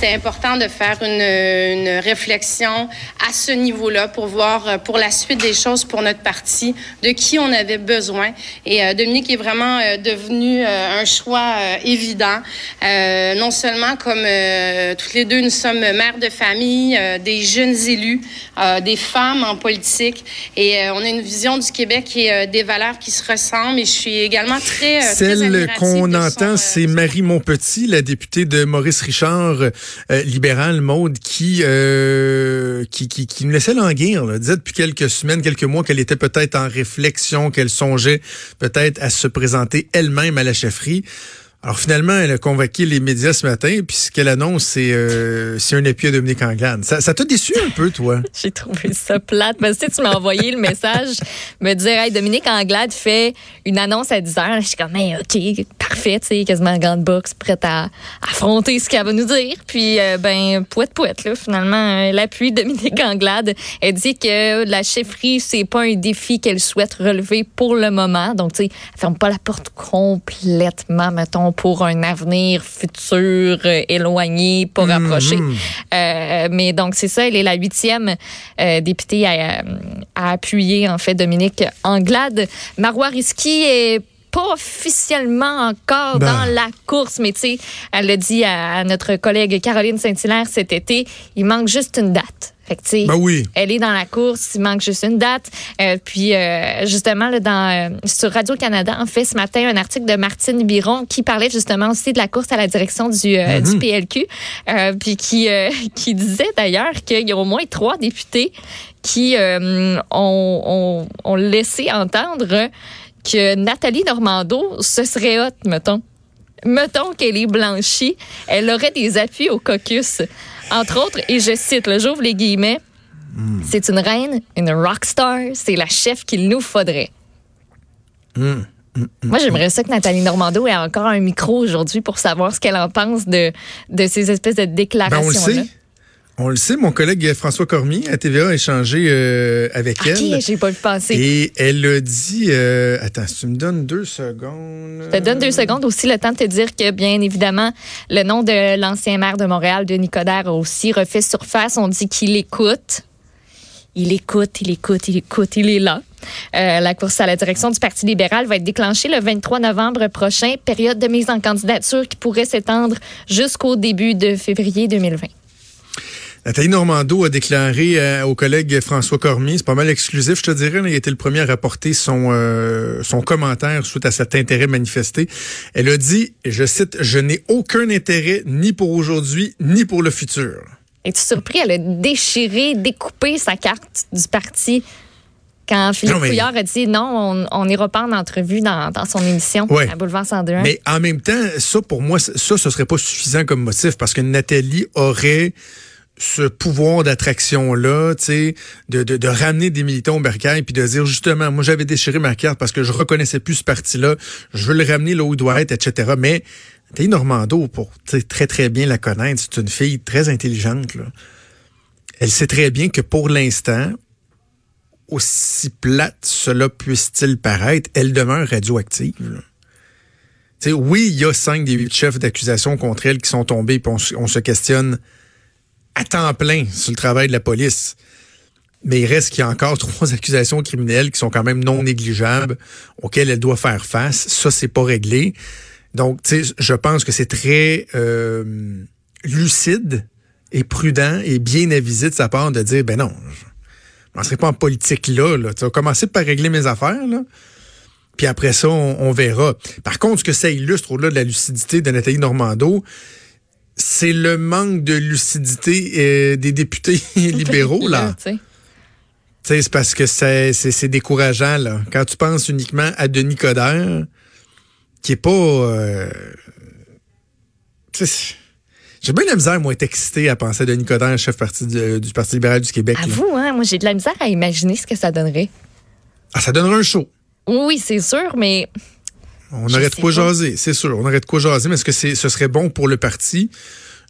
C'était important de faire une, une, réflexion à ce niveau-là pour voir euh, pour la suite des choses pour notre parti, de qui on avait besoin. Et euh, Dominique est vraiment euh, devenu euh, un choix évident. non seulement comme toutes les deux, nous sommes mères de famille, des jeunes élus, des femmes en politique. Et on a une vision du Québec et des valeurs qui se ressemblent. Et je suis également très... Celle qu'on entend, c'est Marie Montpetit, la députée de Maurice Richard euh, libérale, Maude, qui, euh, qui, qui, qui, nous laissait languir. Là. disait depuis quelques semaines, quelques mois qu'elle était peut-être en réflexion, qu'elle songeait peut-être à se présenter elle-même à la chefferie. Alors finalement, elle a convaincu les médias ce matin, puis ce qu'elle annonce, c'est euh, un épi à Dominique Anglade. Ça, t'a déçu un peu, toi? J'ai trouvé ça plate. Mais sais, tu m'as envoyé le message, me dire, hey, Dominique Anglade fait une annonce à 10 h. Je suis comme, hey, OK, parfait, tu sais, quasiment en grande box, prête à affronter ce qu'elle va nous dire. Puis, euh, ben, poète, poète, là, finalement, elle appuie Dominique Anglade. Elle dit que la chefferie, c'est pas un défi qu'elle souhaite relever pour le moment. Donc, tu sais, elle ferme pas la porte complètement, mettons, pour un avenir futur euh, éloigné, pas mhm. rapproché. Euh, mais donc, c'est ça, elle est la huitième euh, députée à, appuyer, en fait, Dominique Anglade. Marois Risky est pas officiellement encore ben. dans la course, mais tu sais, elle l'a dit à, notre collègue Caroline Saint-Hilaire cet été, il manque juste une date. Fait ben oui. Elle est dans la course, il manque juste une date. Euh, puis euh, justement, là, dans, euh, sur Radio-Canada, on fait ce matin un article de Martine Biron qui parlait justement aussi de la course à la direction du, mm-hmm. du PLQ. puis qui, qui disait d'ailleurs qu'il y a au moins trois députés qui ont, ont, ont laissé entendre que Nathalie Normando, ce serait hot, mettons. Mettons qu'elle est blanchie, elle aurait des appuis au caucus. Entre autres, et je cite, le j'ouvre les guillemets, c'est une reine, une rockstar, c'est la chef qu'il nous faudrait. Hmm. Moi, j'aimerais ça que Nathalie Normando ait encore un micro aujourd'hui pour savoir ce qu'elle en pense de, de ces espèces de déclarations-là. Ben, on le sait, mon collègue François Cormier à TVA a échangé euh, avec elle. Ok, j'ai pas le passer. Et elle a dit, euh, attends, si tu me donnes deux secondes. Je te donne deux secondes aussi le temps de te dire que, bien évidemment, le nom de l'ancien maire de Montréal, Denis Coderre, a aussi refait surface. On dit qu'il écoute. Il écoute, il écoute, il écoute, il est là. Euh, la course à la direction du Parti libéral va être déclenchée le 23 novembre prochain, période de mise en candidature qui pourrait s'étendre jusqu'au début de février 2020. Nathalie Normando a déclaré euh, au collègue François Cormier, c'est pas mal exclusif, je te dirais, il a été le premier à rapporter son, euh, son commentaire suite à cet intérêt manifesté. Elle a dit, je cite, Je n'ai aucun intérêt ni pour aujourd'hui ni pour le futur. Es-tu surpris? Elle a déchiré, découpé sa carte du parti quand Philippe Couillard a dit non, on n'ira pas en entrevue dans, dans son émission à Boulevard 102. Mais en même temps, ça, pour moi, ça, ce serait pas suffisant comme motif parce que Nathalie aurait ce pouvoir d'attraction-là, tu sais, de, de, de, ramener des militants au bercail puis de dire justement, moi j'avais déchiré ma carte parce que je reconnaissais plus ce parti-là, je veux le ramener là où il doit être, etc. Mais Nathalie Normando, pour très très bien la connaître, c'est une fille très intelligente. Là. Elle sait très bien que pour l'instant, aussi plate cela puisse-t-il paraître, elle demeure radioactive. sais, oui, il y a cinq des huit chefs d'accusation contre elle qui sont tombés, puis on se questionne à temps plein sur le travail de la police. Mais il reste qu'il y a encore trois accusations criminelles qui sont quand même non négligeables, auxquelles elle doit faire face. Ça, c'est pas réglé. Donc, tu sais, je pense que c'est très euh, lucide et prudent et bien avisé de sa part de dire, ben non, je ne serai pas en politique là. Tu vas commencer par régler mes affaires, là. Puis après ça, on, on verra. Par contre, ce que ça illustre au-delà de la lucidité de Nathalie Normando, c'est le manque de lucidité euh, des députés libéraux, là. C'est parce que c'est décourageant, là. Quand tu penses uniquement à Denis Coderre, qui est pas... Euh, J'ai bien la misère, moi, être excité à penser à Denis Coderre, chef parti du, du Parti libéral du Québec. À là. vous, hein? Moi, j'ai de la misère à imaginer ce que ça donnerait. Ah, ça donnerait un show. Oui, oui, c'est sûr, mais On Je aurait de quoi pas. jaser, c'est sûr. On aurait de quoi jaser, mais est-ce que c'est, ce serait bon pour le parti?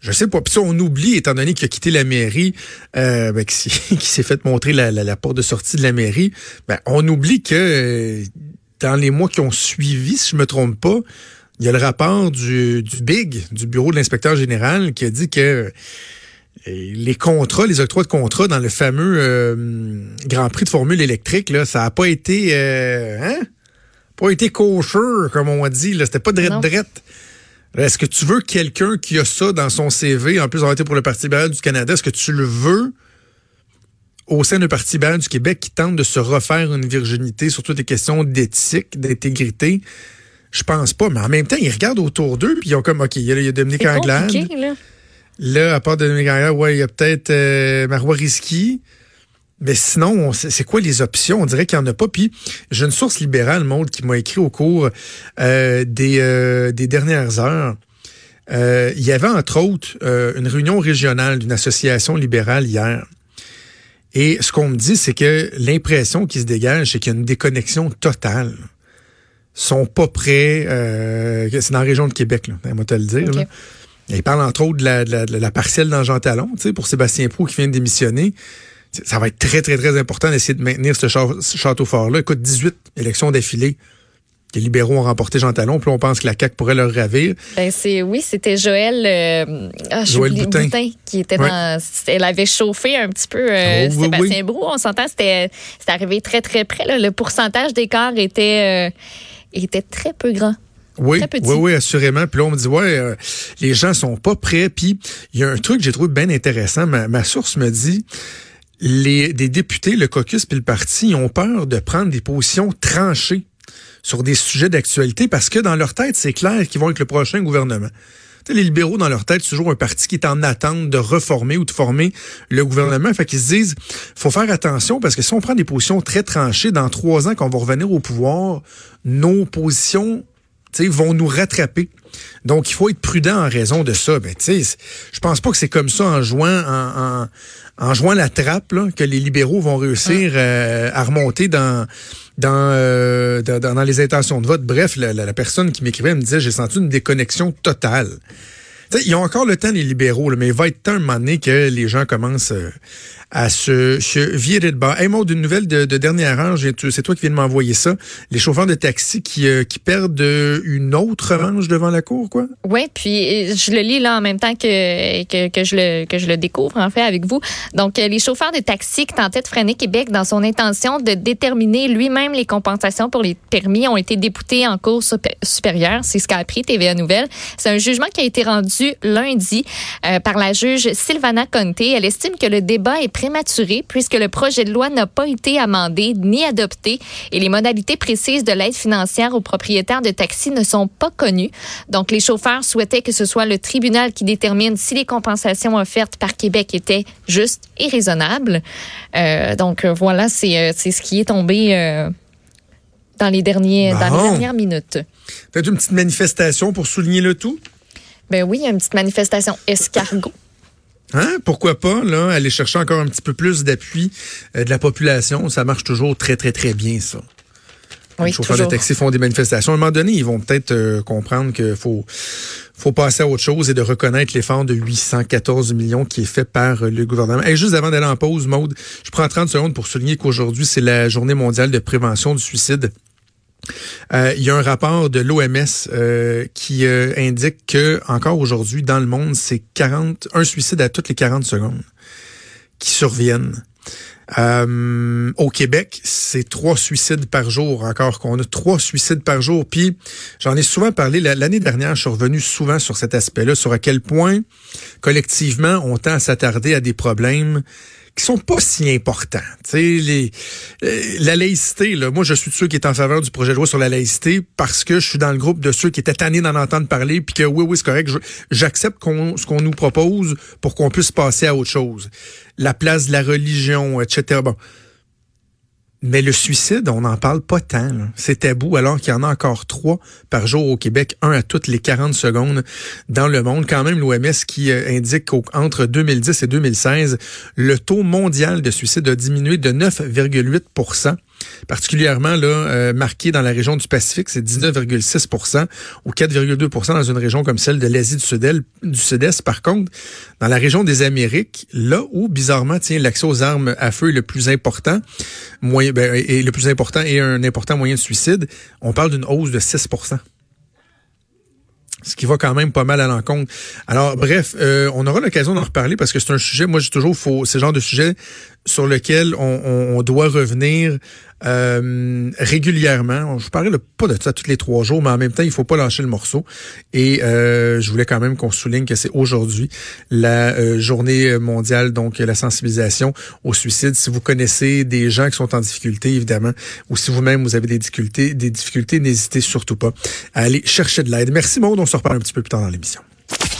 Je sais pas. Puis ça, on oublie, étant donné qu'il a quitté la mairie, euh, ben, qui s'est fait montrer la, la- la porte de sortie de la mairie, ben, on oublie que euh, dans les mois qui ont suivi, si je me trompe pas, il y a le rapport du, du BIG, du bureau de l'inspecteur général, qui a dit que euh, les contrats, les octrois de contrats dans le fameux euh, Grand Prix de Formule électrique, là, ça n'a pas été... euh, hein? Pas été kosher, comme on dit. Là. C'était pas drette-drette. Est-ce que tu veux quelqu'un qui a ça dans son CV, en plus d'avoir été pour le Parti libéral du Canada, est-ce que tu le veux au sein du Parti libéral du Québec qui tente de se refaire une virginité sur toutes les questions d'éthique, d'intégrité? Je pense pas, mais en même temps, ils regardent autour d'eux, puis ils ont comme, OK, il y a, a Dominique Anglade. là. Là, à part de Dominique Anglade, ouais, il y a peut-être euh, Marois Risky. Mais sinon, c'est quoi les options? On dirait qu'il n'y en a pas. Puis, j'ai une source libérale, Maud, qui m'a écrit au cours euh, des, euh, des dernières heures. Euh, il y avait, entre autres, euh, une réunion régionale d'une association libérale hier. Et ce qu'on me dit, c'est que l'impression qui se dégage, c'est qu'il y a une déconnexion totale. Ils sont pas prêts. euh, c'est dans la région de Québec, là, on va te le dire. OK. là. Il parle entre autres de la, de la, de la partielle dans Jean Talon, tu sais, pour Sébastien Prou qui vient de démissionner. Ça va être très, très, très important d'essayer de maintenir ce, château fort-là. Écoute, 18 élections d'affilée. Les libéraux ont remporté Jean Talon, puis on pense que la CAQ pourrait leur ravir. Ben, c'est oui, c'était Joël, euh, ah, Joël Boutin. qui était Ouais. dans. Elle avait chauffé un petit peu euh, Oh, oui, Sébastien Brou. On s'entend, c'était arrivé très très près. là. Le pourcentage d'écart était euh, était très peu grand. Oui, Très petit. oui, oui, assurément. Puis là, on me dit, ouais, euh, les gens sont pas prêts. Puis il y a un truc que j'ai trouvé bien intéressant. Ma, ma source me dit, les députés, le caucus puis le parti, ont peur de prendre des positions tranchées sur des sujets d'actualité parce que dans leur tête, c'est clair qu'ils vont être le prochain gouvernement. Les libéraux, dans leur tête, c'est toujours un parti qui est en attente de reformer ou de former le gouvernement. Fait qu'ils se disent, faut faire attention parce que si on prend des positions très tranchées, dans trois ans, quand on va revenir au pouvoir, nos positions vont nous rattraper. Donc, il faut être prudent en raison de ça. Ben, je pense pas que c'est comme ça en jouant, en, en, en jouant la trappe là, que les libéraux vont réussir euh, à remonter dans dans, euh, dans, dans- les intentions de vote. Bref, la, la- la personne qui m'écrivait me disait, j'ai senti une déconnexion totale. Ils ont encore le temps, les libéraux, là, mais il va être temps un moment donné que les gens commencent euh, à se, se virer de bas. Hey, Maud, une nouvelle de, de dernière heure, c'est toi qui viens de m'envoyer ça. Les chauffeurs de taxi qui, euh, qui perdent euh, une autre revanche devant la cour, quoi? Oui, puis euh, je le lis là en même temps que, que, que je le, que je le découvre, en fait, avec vous. Donc, les chauffeurs de taxi qui tentaient de freiner Québec dans son intention de déterminer lui-même les compensations pour les permis ont été déboutés en cours supé- supérieure. C'est ce qu'a appris TVA Nouvelle. C'est un jugement qui a été rendu lundi euh, par la juge Sylvana Conte. Elle estime que le débat est prématuré puisque le projet de loi n'a pas été amendé ni adopté et les modalités précises de l'aide financière aux propriétaires de taxis ne sont pas connues. Donc, les chauffeurs souhaitaient que ce soit le tribunal qui détermine si les compensations offertes par Québec étaient justes et raisonnables. Euh, donc, euh, voilà, c'est euh, c'est ce qui est tombé euh, dans, les derniers, dans les dernières minutes. Peut-être une petite manifestation pour souligner le tout? Ben oui, une petite manifestation escargot. Hein? Pourquoi pas, là, aller chercher encore un petit peu plus d'appui euh, de la population? Ça marche toujours très, très, très bien, ça. Oui, les chauffeurs toujours. de taxi font des manifestations. À un moment donné, ils vont peut-être euh, comprendre qu'il faut, faut passer à autre chose et de reconnaître l'effort de 814 millions qui est fait par euh, le gouvernement. Et juste avant d'aller en pause, Maude, je prends 30 secondes pour souligner qu'aujourd'hui, c'est la journée mondiale de prévention du suicide. Euh, il y a un rapport de l'OMS euh, qui euh, indique que encore aujourd'hui dans le monde, c'est 40 un suicide à toutes les 40 secondes qui surviennent. Au Québec, c'est trois suicides par jour. Encore qu'on a trois suicides par jour. Puis j'en ai souvent parlé la- l'année dernière. Je suis revenu souvent sur cet aspect-là, sur à quel point collectivement on tend à s'attarder à des problèmes qui sont pas si importants. Les, euh, la laïcité, là, moi je suis de ceux qui est en faveur du projet de loi sur la laïcité parce que je suis dans le groupe de ceux qui étaient tannés d'en entendre parler puis que oui, oui, c'est correct, j'accepte ce qu'on nous propose pour qu'on puisse passer à autre chose. La place de la religion, etc. Bon. Mais le suicide, on n'en parle pas tant. C'est tabou alors qu'il y en a encore trois par jour au Québec, un à toutes les 40 secondes dans le monde. Quand même, l'OMS qui euh, indique qu'entre 2010 et 2016, le taux mondial de suicide a diminué de 9,8 particulièrement là, euh, marqué dans la région du Pacifique, c'est 19,6% ou 4,2% dans une région comme celle de l'Asie du Sud-Est. Par contre, dans la région des Amériques, là où, bizarrement, tiens, l'accès aux armes à feu est le plus important, moyen, ben, est le plus important et un important moyen de suicide, on parle d'une hausse de 6% ce qui va quand même pas mal à l'encontre. Alors, bref, euh, on aura l'occasion d'en reparler parce que c'est un sujet, moi, j'ai toujours, faut, c'est le genre de sujet sur lequel on, doit revenir euh, régulièrement. Je parle pas de ça tous les trois jours, mais en même temps, il faut pas lâcher le morceau. Et euh, je voulais quand même qu'on souligne que c'est aujourd'hui la euh, journée mondiale, donc la sensibilisation au suicide. Si vous connaissez des gens qui sont en difficulté, évidemment, ou si vous-même vous avez des difficultés, des difficultés, n'hésitez surtout pas à aller chercher de l'aide. Merci Maud, on se reparle un petit peu plus tard dans l'émission.